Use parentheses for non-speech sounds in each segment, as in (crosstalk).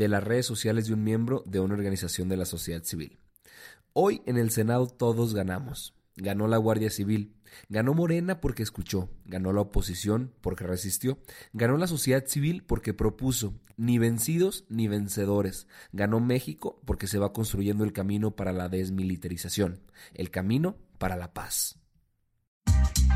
De las redes sociales de un miembro de una organización de la sociedad civil. Hoy en el Senado todos ganamos. Ganó la Guardia Civil, ganó Morena porque escuchó, ganó la oposición porque resistió, ganó la sociedad civil porque propuso, ni vencidos ni vencedores. Ganó México porque se va construyendo el camino para la desmilitarización, el camino para la paz.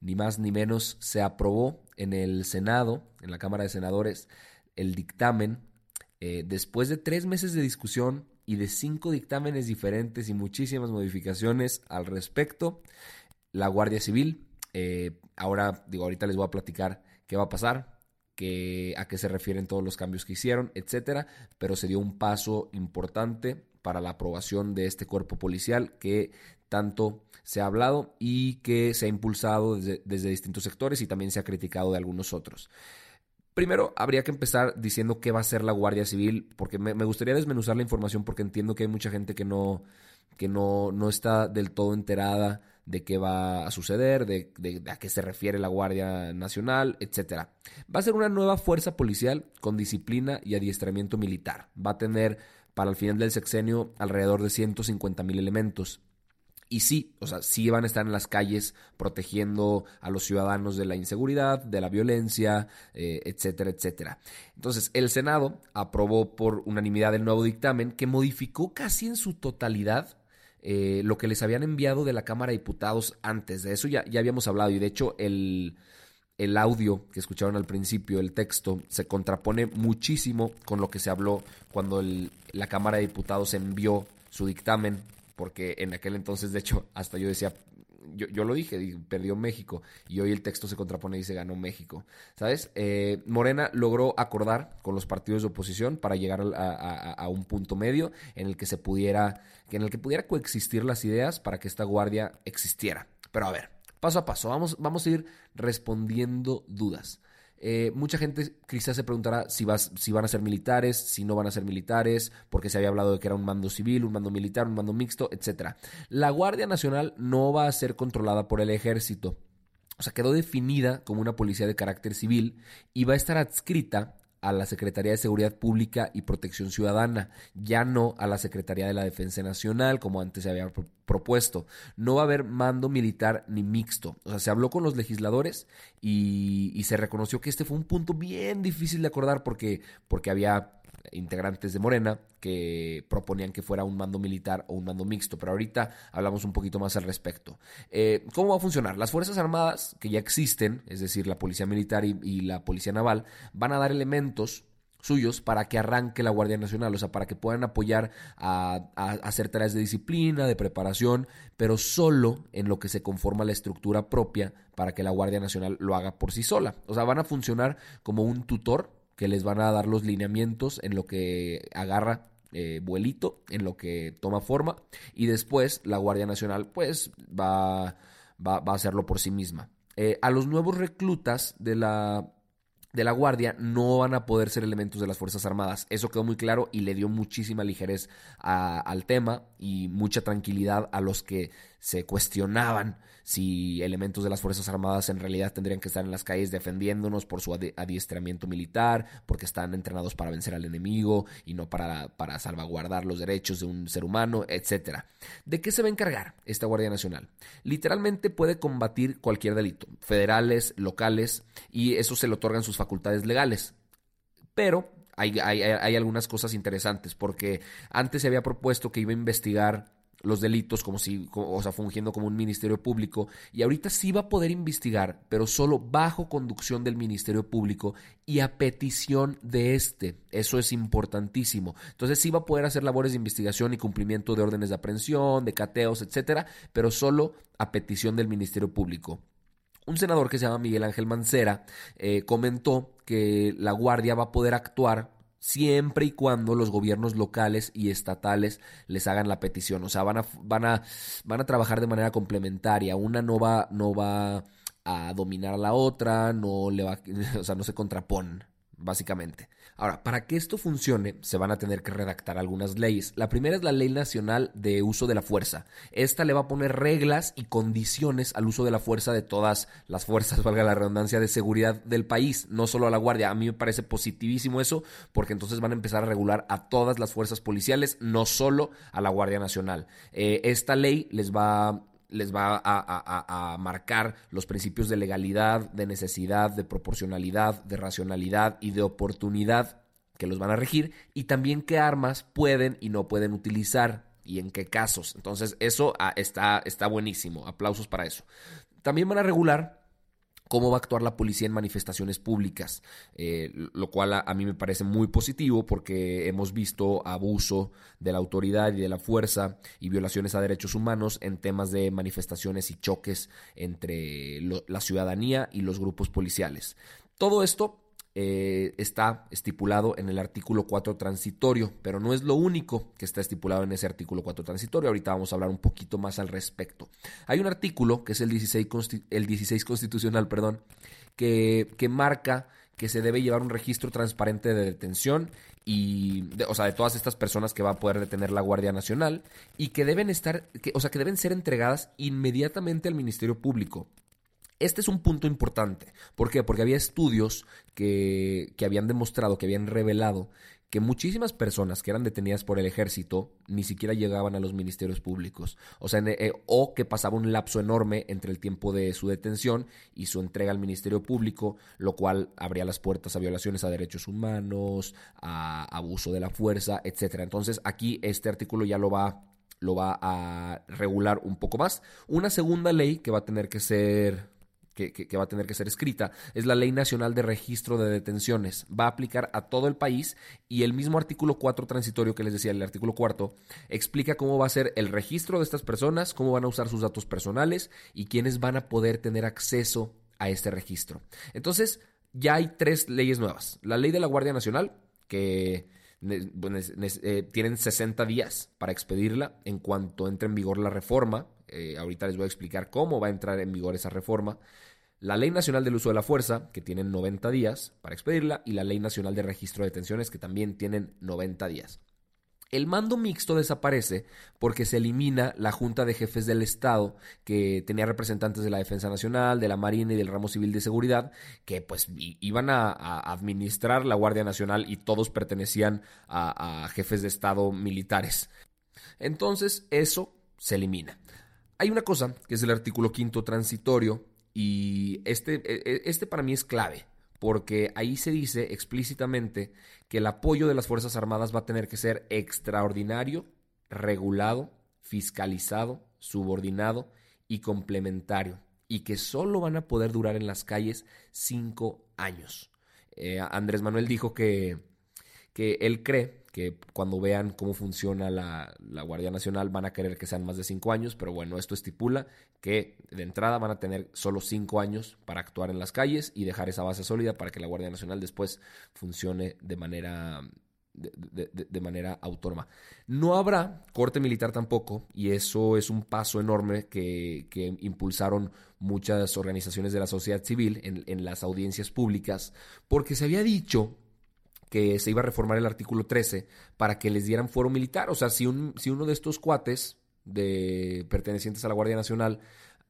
ni más ni menos, se aprobó en el Senado, en la Cámara de Senadores, el dictamen. Eh, después de tres meses de discusión y de cinco dictámenes diferentes y muchísimas modificaciones al respecto, la Guardia Civil eh, ahora, digo, ahorita les voy a platicar qué va a pasar, a qué se refieren todos los cambios que hicieron, etcétera. Pero se dio un paso importante para la aprobación de este cuerpo policial que tanto se ha hablado y que se ha impulsado desde, distintos sectores y también se ha criticado de algunos otros. Primero, habría que empezar diciendo qué va a ser la Guardia Civil, porque me, gustaría desmenuzar la información porque entiendo que hay mucha gente que no, que no, no está del todo enterada de qué va a suceder, de, a qué se refiere la Guardia Nacional, etc. Va a ser una nueva fuerza policial con disciplina y adiestramiento militar. Va a tener para el final del sexenio alrededor de 150 mil elementos. Y sí, o sea, sí van a estar en las calles protegiendo a los ciudadanos de la inseguridad, de la violencia, eh, etcétera, etcétera. Entonces, el Senado aprobó por unanimidad el nuevo dictamen que modificó casi en su totalidad eh, lo que les habían enviado de la Cámara de Diputados antes. De eso ya, ya habíamos hablado y de hecho el, el audio que escucharon al principio, el texto, se contrapone muchísimo con lo que se habló cuando la Cámara de Diputados envió su dictamen, porque en aquel entonces, de hecho, hasta yo decía, yo, yo, lo dije, perdió México, y hoy el texto se contrapone y dice ganó México. ¿Sabes? Eh, Morena logró acordar con los partidos de oposición para llegar a, a, un punto medio en el que se pudiera, en el que pudiera coexistir las ideas para que esta guardia existiera. Pero a ver, paso a paso, vamos, vamos a ir respondiendo dudas. Eh, mucha gente quizás se preguntará si, si van a ser militares, si no van a ser militares, porque se había hablado de que era un mando civil, un mando militar, un mando mixto, etc. La Guardia Nacional no va a ser controlada por el ejército. O sea, quedó definida como una policía de carácter civil y va a estar adscrita a la Secretaría de Seguridad Pública y Protección Ciudadana, ya no a la Secretaría de la Defensa Nacional, como antes se había propuesto. No va a haber mando militar ni mixto. O sea, se habló con los legisladores y, se reconoció que este fue un punto bien difícil de acordar porque, porque había integrantes de Morena que proponían que fuera un mando militar o un mando mixto, pero ahorita hablamos un poquito más al respecto. Eh, ¿Cómo va a funcionar? Las Fuerzas Armadas que ya existen, es decir, la Policía Militar y la Policía Naval, van a dar elementos suyos para que arranque la Guardia Nacional, o sea, para que puedan apoyar a, hacer tareas de disciplina, de preparación, pero solo en lo que se conforma la estructura propia para que la Guardia Nacional lo haga por sí sola. O sea, van a funcionar como un tutor que les van a dar los lineamientos en lo que agarra eh, vuelito, en lo que toma forma, y después la Guardia Nacional pues va, va, a hacerlo por sí misma. Eh, a los nuevos reclutas de la de la Guardia no van a poder ser elementos de las Fuerzas Armadas. Eso quedó muy claro y le dio muchísima ligerez al tema y mucha tranquilidad a los que se cuestionaban si elementos de las Fuerzas Armadas en realidad tendrían que estar en las calles defendiéndonos por su adiestramiento militar, porque están entrenados para vencer al enemigo y no para, para salvaguardar los derechos de un ser humano, etc. ¿De qué se va a encargar esta Guardia Nacional? Literalmente puede combatir cualquier delito, federales, locales, y eso se le otorgan sus facultades legales. Pero hay, hay, hay algunas cosas interesantes, porque antes se había propuesto que iba a investigar los delitos como si, o sea, fungiendo como un ministerio público y ahorita sí va a poder investigar, pero solo bajo conducción del ministerio público y a petición de este. Eso es importantísimo. Entonces sí va a poder hacer labores de investigación y cumplimiento de órdenes de aprehensión, de cateos, etcétera, pero solo a petición del ministerio público. Un senador que se llama Miguel Ángel Mancera eh, comentó que la Guardia va a poder actuar siempre y cuando los gobiernos locales y estatales les hagan la petición. O sea, van a, van a, van a trabajar de manera complementaria. Una no va, no va a dominar a la otra, no le va, (laughs) o sea, no se contraponen básicamente. Ahora, para que esto funcione, se van a tener que redactar algunas leyes. La primera es la Ley Nacional de Uso de la Fuerza. Esta le va a poner reglas y condiciones al uso de la fuerza de todas las fuerzas, (laughs) valga la redundancia, de seguridad del país, no solo a la Guardia. A mí me parece positivísimo eso, porque entonces van a empezar a regular a todas las fuerzas policiales, no solo a la Guardia Nacional. Eh, esta ley les va les va a, marcar los principios de legalidad, de necesidad, de proporcionalidad, de racionalidad y de oportunidad que los van a regir y también qué armas pueden y no pueden utilizar y en qué casos. Entonces eso ah, está, está buenísimo. Aplausos para eso. También van a regular cómo va a actuar la policía en manifestaciones públicas, eh, lo cual a, mí me parece muy positivo porque hemos visto abuso de la autoridad y de la fuerza y violaciones a derechos humanos en temas de manifestaciones y choques entre la ciudadanía y los grupos policiales. Todo esto eh, está estipulado en el artículo 4 transitorio, pero no es lo único que está estipulado en ese artículo 4 transitorio. Ahorita vamos a hablar un poquito más al respecto. Hay un artículo, que es el 16, el 16 constitucional, perdón, que, que marca que se debe llevar un registro transparente de detención y o sea de todas estas personas que va a poder detener la Guardia Nacional y que deben estar que, o sea que deben ser entregadas inmediatamente al Ministerio Público este es un punto importante. ¿Por qué? Porque había estudios que, que habían demostrado, que habían revelado que muchísimas personas que eran detenidas por el ejército ni siquiera llegaban a los ministerios públicos. O sea, eh, o que pasaba un lapso enorme entre el tiempo de su detención y su entrega al ministerio público, lo cual abría las puertas a violaciones a derechos humanos, a abuso de la fuerza, etcétera. Entonces, aquí este artículo ya lo va lo va a regular un poco más. Una segunda ley que va a tener que ser que, va a tener que ser escrita, es la Ley Nacional de Registro de Detenciones. Va a aplicar a todo el país y el mismo artículo 4 transitorio que les decía, el artículo 4, explica cómo va a ser el registro de estas personas, cómo van a usar sus datos personales y quiénes van a poder tener acceso a este registro. Entonces, ya hay tres leyes nuevas. La ley de la Guardia Nacional, que eh, tienen 60 días para expedirla en cuanto entre en vigor la reforma. Eh, ahorita les voy a explicar cómo va a entrar en vigor esa reforma la Ley Nacional del Uso de la Fuerza, que tienen 90 días para expedirla, y la Ley Nacional de Registro de Detenciones, que también tienen 90 días. El mando mixto desaparece porque se elimina la Junta de Jefes del Estado, que tenía representantes de la Defensa Nacional, de la Marina y del ramo civil de seguridad, que pues iban a, administrar la Guardia Nacional y todos pertenecían a, a jefes de Estado militares. Entonces eso se elimina. Hay una cosa, que es el artículo quinto transitorio, y este, e, e, este para mí es clave, porque ahí se dice explícitamente que el apoyo de las Fuerzas Armadas va a tener que ser extraordinario, regulado, fiscalizado, subordinado y complementario, y que solo van a poder durar en las calles cinco años. Eh, Andrés Manuel dijo que, que él cree que cuando vean cómo funciona la, Guardia Nacional van a querer que sean más de cinco años, pero bueno, esto estipula que de entrada van a tener solo cinco años para actuar en las calles y dejar esa base sólida para que la Guardia Nacional después funcione de manera de, manera autónoma. No habrá corte militar tampoco, y eso es un paso enorme que, que impulsaron muchas organizaciones de la sociedad civil en, en, las audiencias públicas, porque se había dicho que se iba a reformar el artículo 13 para que les dieran fuero militar. O sea, si, un, si uno de estos cuates de pertenecientes a la Guardia Nacional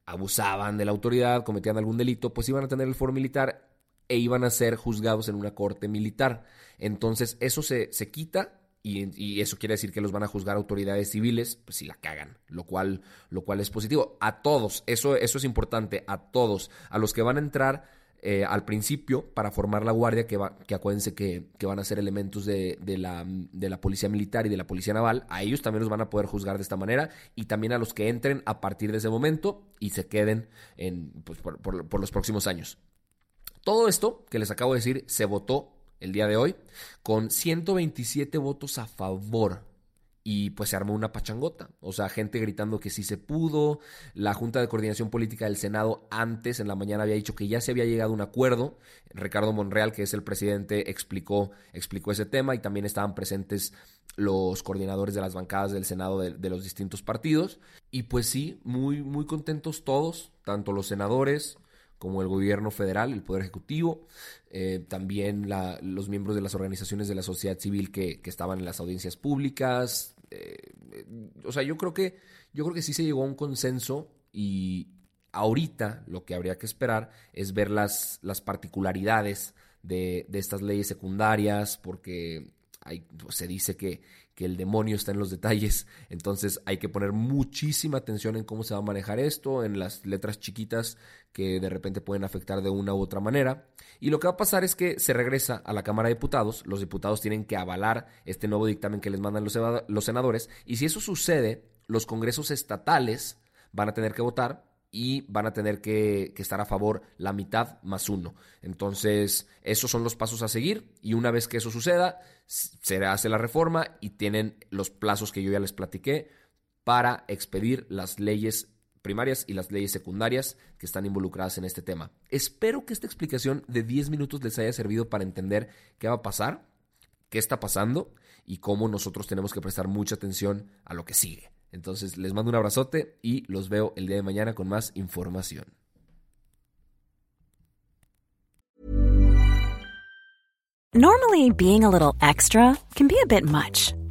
abusaban de la autoridad, cometían algún delito, pues iban a tener el foro militar e iban a ser juzgados en una corte militar. Entonces, eso se, se quita y, eso quiere decir que los van a juzgar autoridades civiles, pues si la cagan, lo cual, lo cual es positivo. A todos, eso, eso es importante, a todos, a los que van a entrar eh, al principio para formar la guardia, que, va, que acuérdense que, van a ser elementos de, la, de, la, policía militar y de la policía naval, a ellos también los van a poder juzgar de esta manera y también a los que entren a partir de ese momento y se queden en, pues, por, por los próximos años. Todo esto que les acabo de decir se votó el día de hoy con 127 votos a favor y pues se armó una pachangota. O sea, gente gritando que sí se pudo. La Junta de Coordinación Política del Senado antes, en la mañana, había dicho que ya se había llegado a un acuerdo. Ricardo Monreal, que es el presidente, explicó, explicó ese tema y también estaban presentes los coordinadores de las bancadas del Senado de, los distintos partidos. Y pues sí, muy, muy contentos todos, tanto los senadores como el gobierno federal, el Poder Ejecutivo, eh, también los miembros de las organizaciones de la sociedad civil que, estaban en las audiencias públicas. Eh, o sea, yo creo que yo creo que sí se llegó a un consenso y ahorita lo que habría que esperar es ver las, las particularidades de, de estas leyes secundarias, porque se dice que el demonio está en los detalles. Entonces hay que poner muchísima atención en cómo se va a manejar esto, en las letras chiquitas que de repente pueden afectar de una u otra manera. Y lo que va a pasar es que se regresa a la Cámara de Diputados, los diputados tienen que avalar este nuevo dictamen que les mandan los senadores, y si eso sucede, los congresos estatales van a tener que votar y van a tener que, estar a favor la mitad más uno. Entonces, esos son los pasos a seguir y una vez que eso suceda, se hace la reforma y tienen los plazos que yo ya les platiqué para expedir las leyes primarias y las leyes secundarias que están involucradas en este tema. Espero que esta explicación de 10 minutos les haya servido para entender qué va a pasar, qué está pasando y cómo nosotros tenemos que prestar mucha atención a lo que sigue. Entonces les mando un abrazote y los veo el día de mañana con más información. Normally being a little extra can be a bit much,